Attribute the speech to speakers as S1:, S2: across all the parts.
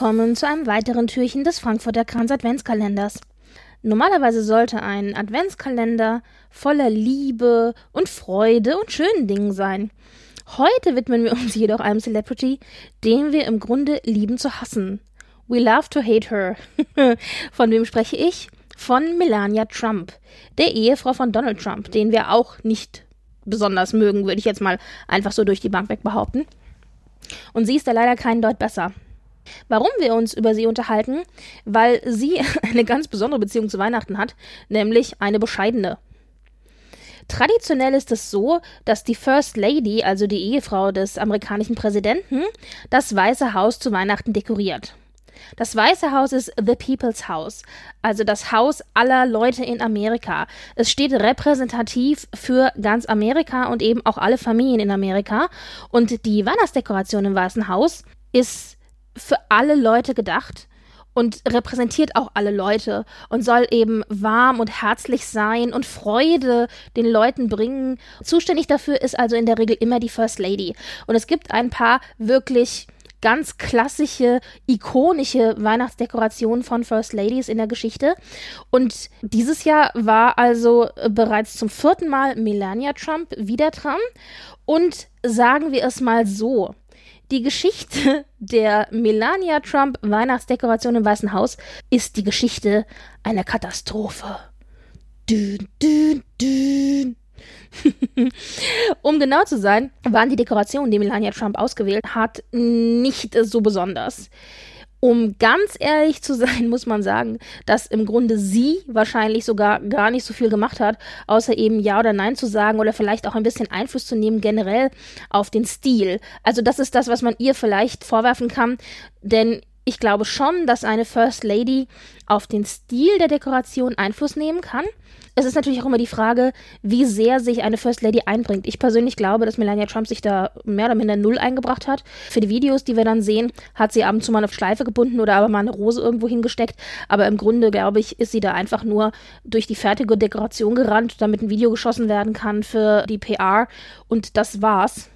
S1: Willkommen zu einem weiteren Türchen des Frankfurter Kranz Adventskalenders. Normalerweise sollte ein Adventskalender voller Liebe und Freude und schönen Dingen sein. Heute widmen wir uns jedoch einem Celebrity, den wir im Grunde lieben zu hassen. We love to hate her. Von wem spreche ich? Von Melania Trump, der Ehefrau von Donald Trump, den wir auch nicht besonders mögen, würde ich jetzt mal einfach so durch die Bank weg behaupten. Und sie ist da leider keinen Deut besser. Warum wir uns über sie unterhalten? Weil sie eine ganz besondere Beziehung zu Weihnachten hat, nämlich eine bescheidene. Traditionell ist es so, dass die First Lady, also die Ehefrau des amerikanischen Präsidenten, das Weiße Haus zu Weihnachten dekoriert. Das Weiße Haus ist The People's House, also das Haus aller Leute in Amerika. Es steht repräsentativ für ganz Amerika und eben auch alle Familien in Amerika. Und die Weihnachtsdekoration im Weißen Haus ist für alle Leute gedacht und repräsentiert auch alle Leute und soll eben warm und herzlich sein und Freude den Leuten bringen. Zuständig dafür ist also in der Regel immer die First Lady. Und es gibt ein paar wirklich ganz klassische, ikonische Weihnachtsdekorationen von First Ladies in der Geschichte. Und dieses Jahr war also bereits zum vierten Mal Melania Trump wieder dran. Und sagen wir es mal so, die Geschichte der Melania Trump Weihnachtsdekoration im Weißen Haus ist die Geschichte einer Katastrophe. Dün, dün, dün. um genau zu sein, waren die Dekorationen, die Melania Trump ausgewählt hat, nicht so besonders. Um ganz ehrlich zu sein, muss man sagen, dass im Grunde sie wahrscheinlich sogar gar nicht so viel gemacht hat, außer eben Ja oder Nein zu sagen oder vielleicht auch ein bisschen Einfluss zu nehmen generell auf den Stil. Also das ist das, was man ihr vielleicht vorwerfen kann, denn ich glaube schon, dass eine First Lady auf den Stil der Dekoration Einfluss nehmen kann es ist natürlich auch immer die Frage, wie sehr sich eine First Lady einbringt. Ich persönlich glaube, dass Melania Trump sich da mehr oder minder null eingebracht hat. Für die Videos, die wir dann sehen, hat sie ab und zu mal eine Schleife gebunden oder aber mal eine Rose irgendwo hingesteckt. Aber im Grunde, glaube ich, ist sie da einfach nur durch die fertige Dekoration gerannt, damit ein Video geschossen werden kann für die PR. Und das war's.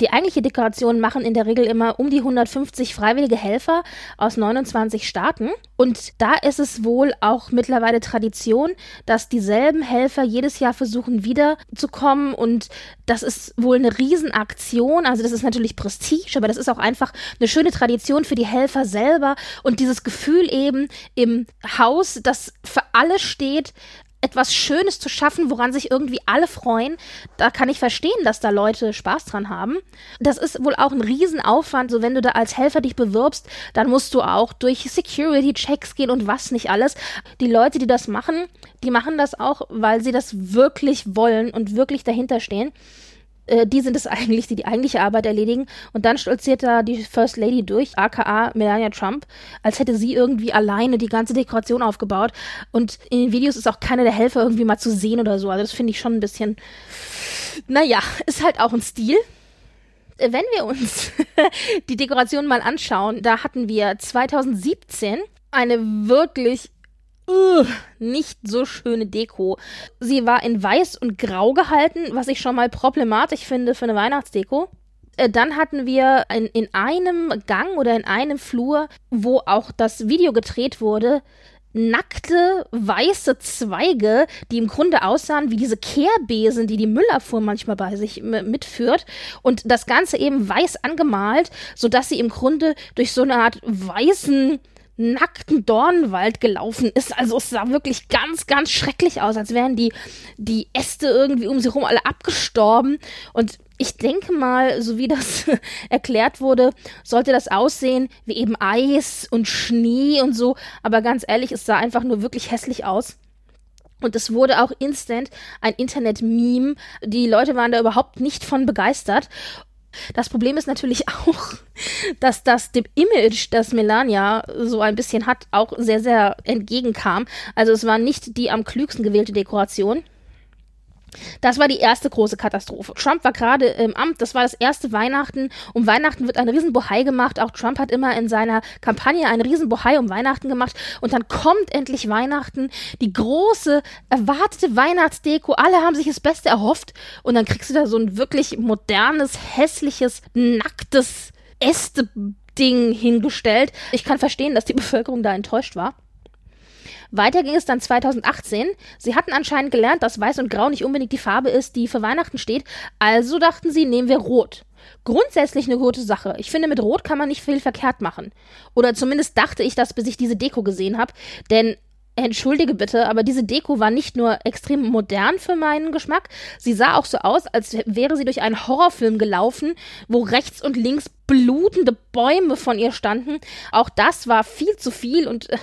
S1: Die eigentliche Dekoration machen in der Regel immer um die 150 freiwillige Helfer aus 29 Staaten. Und da ist es wohl auch mittlerweile Tradition, dass dieselben Helfer jedes Jahr versuchen wiederzukommen. Und das ist wohl eine Riesenaktion. Also das ist natürlich Prestige, aber das ist auch einfach eine schöne Tradition für die Helfer selber. Und dieses Gefühl eben im Haus, das für alle steht, etwas Schönes zu schaffen, woran sich irgendwie alle freuen. Da kann ich verstehen, dass da Leute Spaß dran haben. Das ist wohl auch ein Riesenaufwand. So, wenn du da als Helfer dich bewirbst, dann musst du auch durch Security-Checks gehen und was nicht alles. Die Leute, die das machen, die machen das auch, weil sie das wirklich wollen und wirklich dahinter stehen. Äh, die sind es eigentlich, die die eigentliche Arbeit erledigen. Und dann stolziert da die First Lady durch, aka Melania Trump, als hätte sie irgendwie alleine die ganze Dekoration aufgebaut. Und in den Videos ist auch keiner der Helfer irgendwie mal zu sehen oder so. Also das finde ich schon ein bisschen, naja, ist halt auch ein Stil äh, wenn wir uns die Dekoration mal anschauen, da hatten wir 2017 eine wirklich nicht so schöne Deko. Sie war in weiß und grau gehalten, was ich schon mal problematisch finde für eine Weihnachtsdeko. Äh, dann hatten wir in, in einem Gang oder in einem Flur, wo auch das Video gedreht wurde, nackte weiße Zweige, die im Grunde aussahen wie diese Kehrbesen, die die Müllabfuhr manchmal bei sich mitführt und das Ganze eben weiß angemalt, sodass sie im Grunde durch so eine Art weißen nackten Dornwald gelaufen ist. Also es sah wirklich ganz, ganz schrecklich aus, als wären die, die Äste irgendwie um sie herum alle abgestorben. Und ich denke mal, so wie das erklärt wurde, sollte das aussehen wie eben Eis und Schnee und so. Aber ganz ehrlich, es sah einfach nur wirklich hässlich aus. Und es wurde auch instant ein Internet-Meme. Die Leute waren da überhaupt nicht von begeistert. Das Problem ist natürlich auch, dass das dem Image, das Melania so ein bisschen hat, auch sehr, sehr entgegenkam. Also es war nicht die am klügsten gewählte Dekoration. Das war die erste große Katastrophe. Trump war gerade im Amt, das war das erste Weihnachten. Um Weihnachten wird ein Riesenbohai gemacht. Auch Trump hat immer in seiner Kampagne einen Riesenbohai um Weihnachten gemacht. Und dann kommt endlich Weihnachten, die große, erwartete Weihnachtsdeko. Alle haben sich das Beste erhofft. Und dann kriegst du da so ein wirklich modernes, hässliches, nacktes Äste Ding hingestellt. Ich kann verstehen, dass die Bevölkerung da enttäuscht war. Weiter ging es dann 2018. Sie hatten anscheinend gelernt, dass Weiß und Grau nicht unbedingt die Farbe ist, die für Weihnachten steht. Also dachten sie, nehmen wir Rot. Grundsätzlich eine gute Sache. Ich finde, mit Rot kann man nicht viel verkehrt machen. Oder zumindest dachte ich das, bis ich diese Deko gesehen habe. Denn Entschuldige bitte, aber diese Deko war nicht nur extrem modern für meinen Geschmack, sie sah auch so aus, als wäre sie durch einen Horrorfilm gelaufen, wo rechts und links blutende Bäume von ihr standen. Auch das war viel zu viel und äh,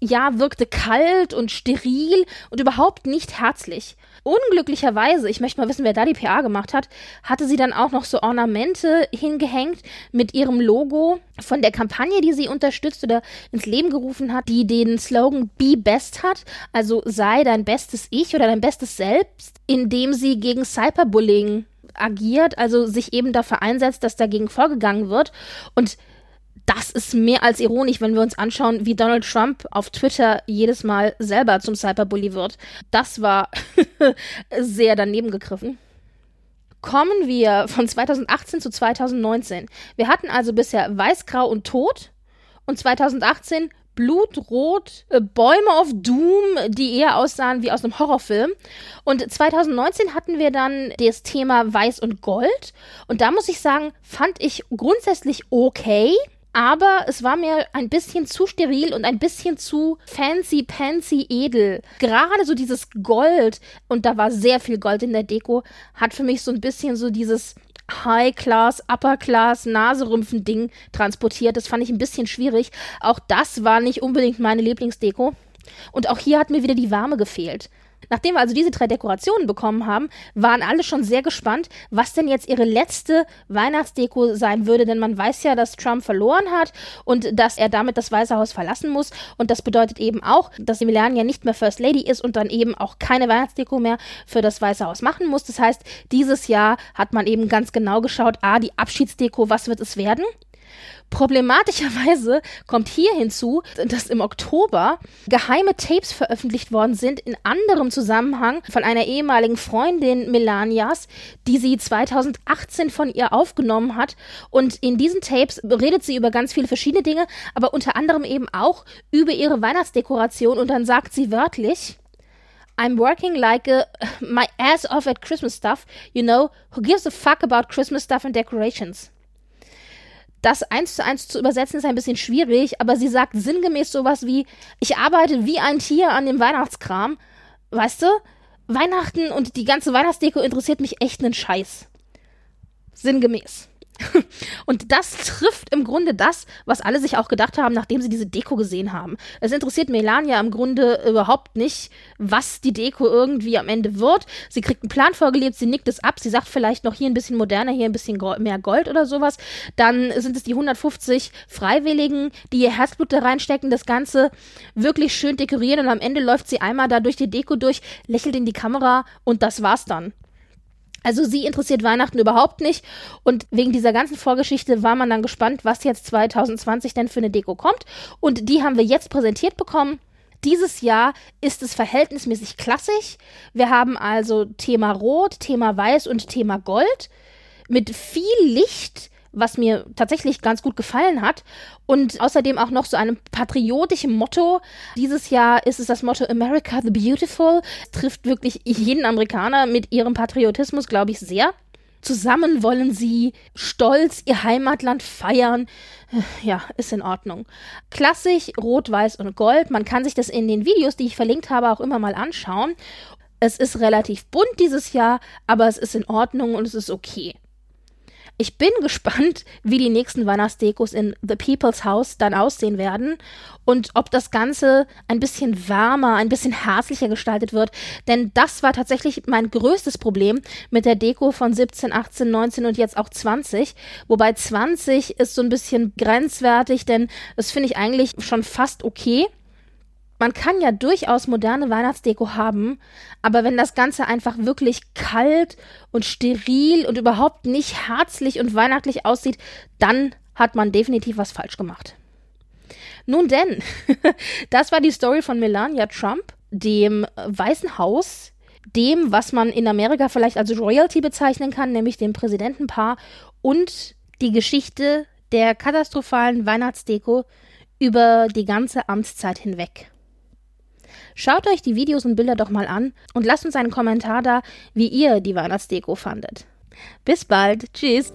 S1: ja, wirkte kalt und steril und überhaupt nicht herzlich. Unglücklicherweise, ich möchte mal wissen, wer da die PA gemacht hat, hatte sie dann auch noch so Ornamente hingehängt mit ihrem Logo von der Kampagne, die sie unterstützt oder ins Leben gerufen hat, die den Slogan Be Best hat, also sei dein bestes Ich oder dein bestes Selbst, indem sie gegen Cyberbullying agiert, also sich eben dafür einsetzt, dass dagegen vorgegangen wird und das ist mehr als ironisch, wenn wir uns anschauen, wie Donald Trump auf Twitter jedes Mal selber zum Cyberbully wird. Das war sehr daneben gegriffen. Kommen wir von 2018 zu 2019. Wir hatten also bisher Weiß, Grau und Tod und 2018 Blutrot, äh, Bäume of Doom, die eher aussahen wie aus einem Horrorfilm. Und 2019 hatten wir dann das Thema Weiß und Gold. Und da muss ich sagen, fand ich grundsätzlich okay aber es war mir ein bisschen zu steril und ein bisschen zu fancy, pansy, edel. Gerade so dieses Gold, und da war sehr viel Gold in der Deko, hat für mich so ein bisschen so dieses High-Class, Upper-Class, Naserümpfen-Ding transportiert. Das fand ich ein bisschen schwierig. Auch das war nicht unbedingt meine Lieblingsdeko. Und auch hier hat mir wieder die Warme gefehlt. Nachdem wir also diese drei Dekorationen bekommen haben, waren alle schon sehr gespannt, was denn jetzt ihre letzte Weihnachtsdeko sein würde, denn man weiß ja, dass Trump verloren hat und dass er damit das Weiße Haus verlassen muss und das bedeutet eben auch, dass Melania nicht mehr First Lady ist und dann eben auch keine Weihnachtsdeko mehr für das Weiße Haus machen muss. Das heißt, dieses Jahr hat man eben ganz genau geschaut, ah, die Abschiedsdeko, was wird es werden? Problematischerweise kommt hier hinzu, dass im Oktober geheime Tapes veröffentlicht worden sind in anderem Zusammenhang von einer ehemaligen Freundin Melanias, die sie 2018 von ihr aufgenommen hat. Und in diesen Tapes redet sie über ganz viele verschiedene Dinge, aber unter anderem eben auch über ihre Weihnachtsdekoration und dann sagt sie wörtlich, I'm working like a, my ass off at Christmas stuff, you know, who gives a fuck about Christmas stuff and decorations das eins zu eins zu übersetzen ist ein bisschen schwierig, aber sie sagt sinngemäß sowas wie, ich arbeite wie ein Tier an dem Weihnachtskram. Weißt du? Weihnachten und die ganze Weihnachtsdeko interessiert mich echt einen Scheiß. Sinngemäß. Und das trifft im Grunde das, was alle sich auch gedacht haben, nachdem sie diese Deko gesehen haben. Es interessiert Melania im Grunde überhaupt nicht, was die Deko irgendwie am Ende wird. Sie kriegt einen Plan vorgelebt, sie nickt es ab, sie sagt vielleicht noch hier ein bisschen moderner, hier ein bisschen mehr Gold oder sowas. Dann sind es die 150 Freiwilligen, die ihr Herzblut da reinstecken, das Ganze wirklich schön dekorieren und am Ende läuft sie einmal da durch die Deko durch, lächelt in die Kamera und das war's dann. Also sie interessiert Weihnachten überhaupt nicht. Und wegen dieser ganzen Vorgeschichte war man dann gespannt, was jetzt 2020 denn für eine Deko kommt. Und die haben wir jetzt präsentiert bekommen. Dieses Jahr ist es verhältnismäßig klassisch. Wir haben also Thema Rot, Thema Weiß und Thema Gold mit viel Licht was mir tatsächlich ganz gut gefallen hat. Und außerdem auch noch so einem patriotischen Motto. Dieses Jahr ist es das Motto America the Beautiful. Trifft wirklich jeden Amerikaner mit ihrem Patriotismus, glaube ich, sehr. Zusammen wollen sie stolz ihr Heimatland feiern. Ja, ist in Ordnung. Klassisch, rot, weiß und gold. Man kann sich das in den Videos, die ich verlinkt habe, auch immer mal anschauen. Es ist relativ bunt dieses Jahr, aber es ist in Ordnung und es ist okay. Ich bin gespannt, wie die nächsten Weihnachtsdekos in The People's House dann aussehen werden und ob das Ganze ein bisschen wärmer, ein bisschen herzlicher gestaltet wird. Denn das war tatsächlich mein größtes Problem mit der Deko von 17, 18, 19 und jetzt auch 20. Wobei 20 ist so ein bisschen grenzwertig, denn das finde ich eigentlich schon fast okay man kann ja durchaus moderne Weihnachtsdeko haben, aber wenn das Ganze einfach wirklich kalt und steril und überhaupt nicht herzlich und weihnachtlich aussieht, dann hat man definitiv was falsch gemacht. Nun denn, das war die Story von Melania Trump, dem Weißen Haus, dem, was man in Amerika vielleicht als Royalty bezeichnen kann, nämlich dem Präsidentenpaar und die Geschichte der katastrophalen Weihnachtsdeko über die ganze Amtszeit hinweg. Schaut euch die Videos und Bilder doch mal an und lasst uns einen Kommentar da, wie ihr die Weihnachtsdeko fandet. Bis bald. Tschüss.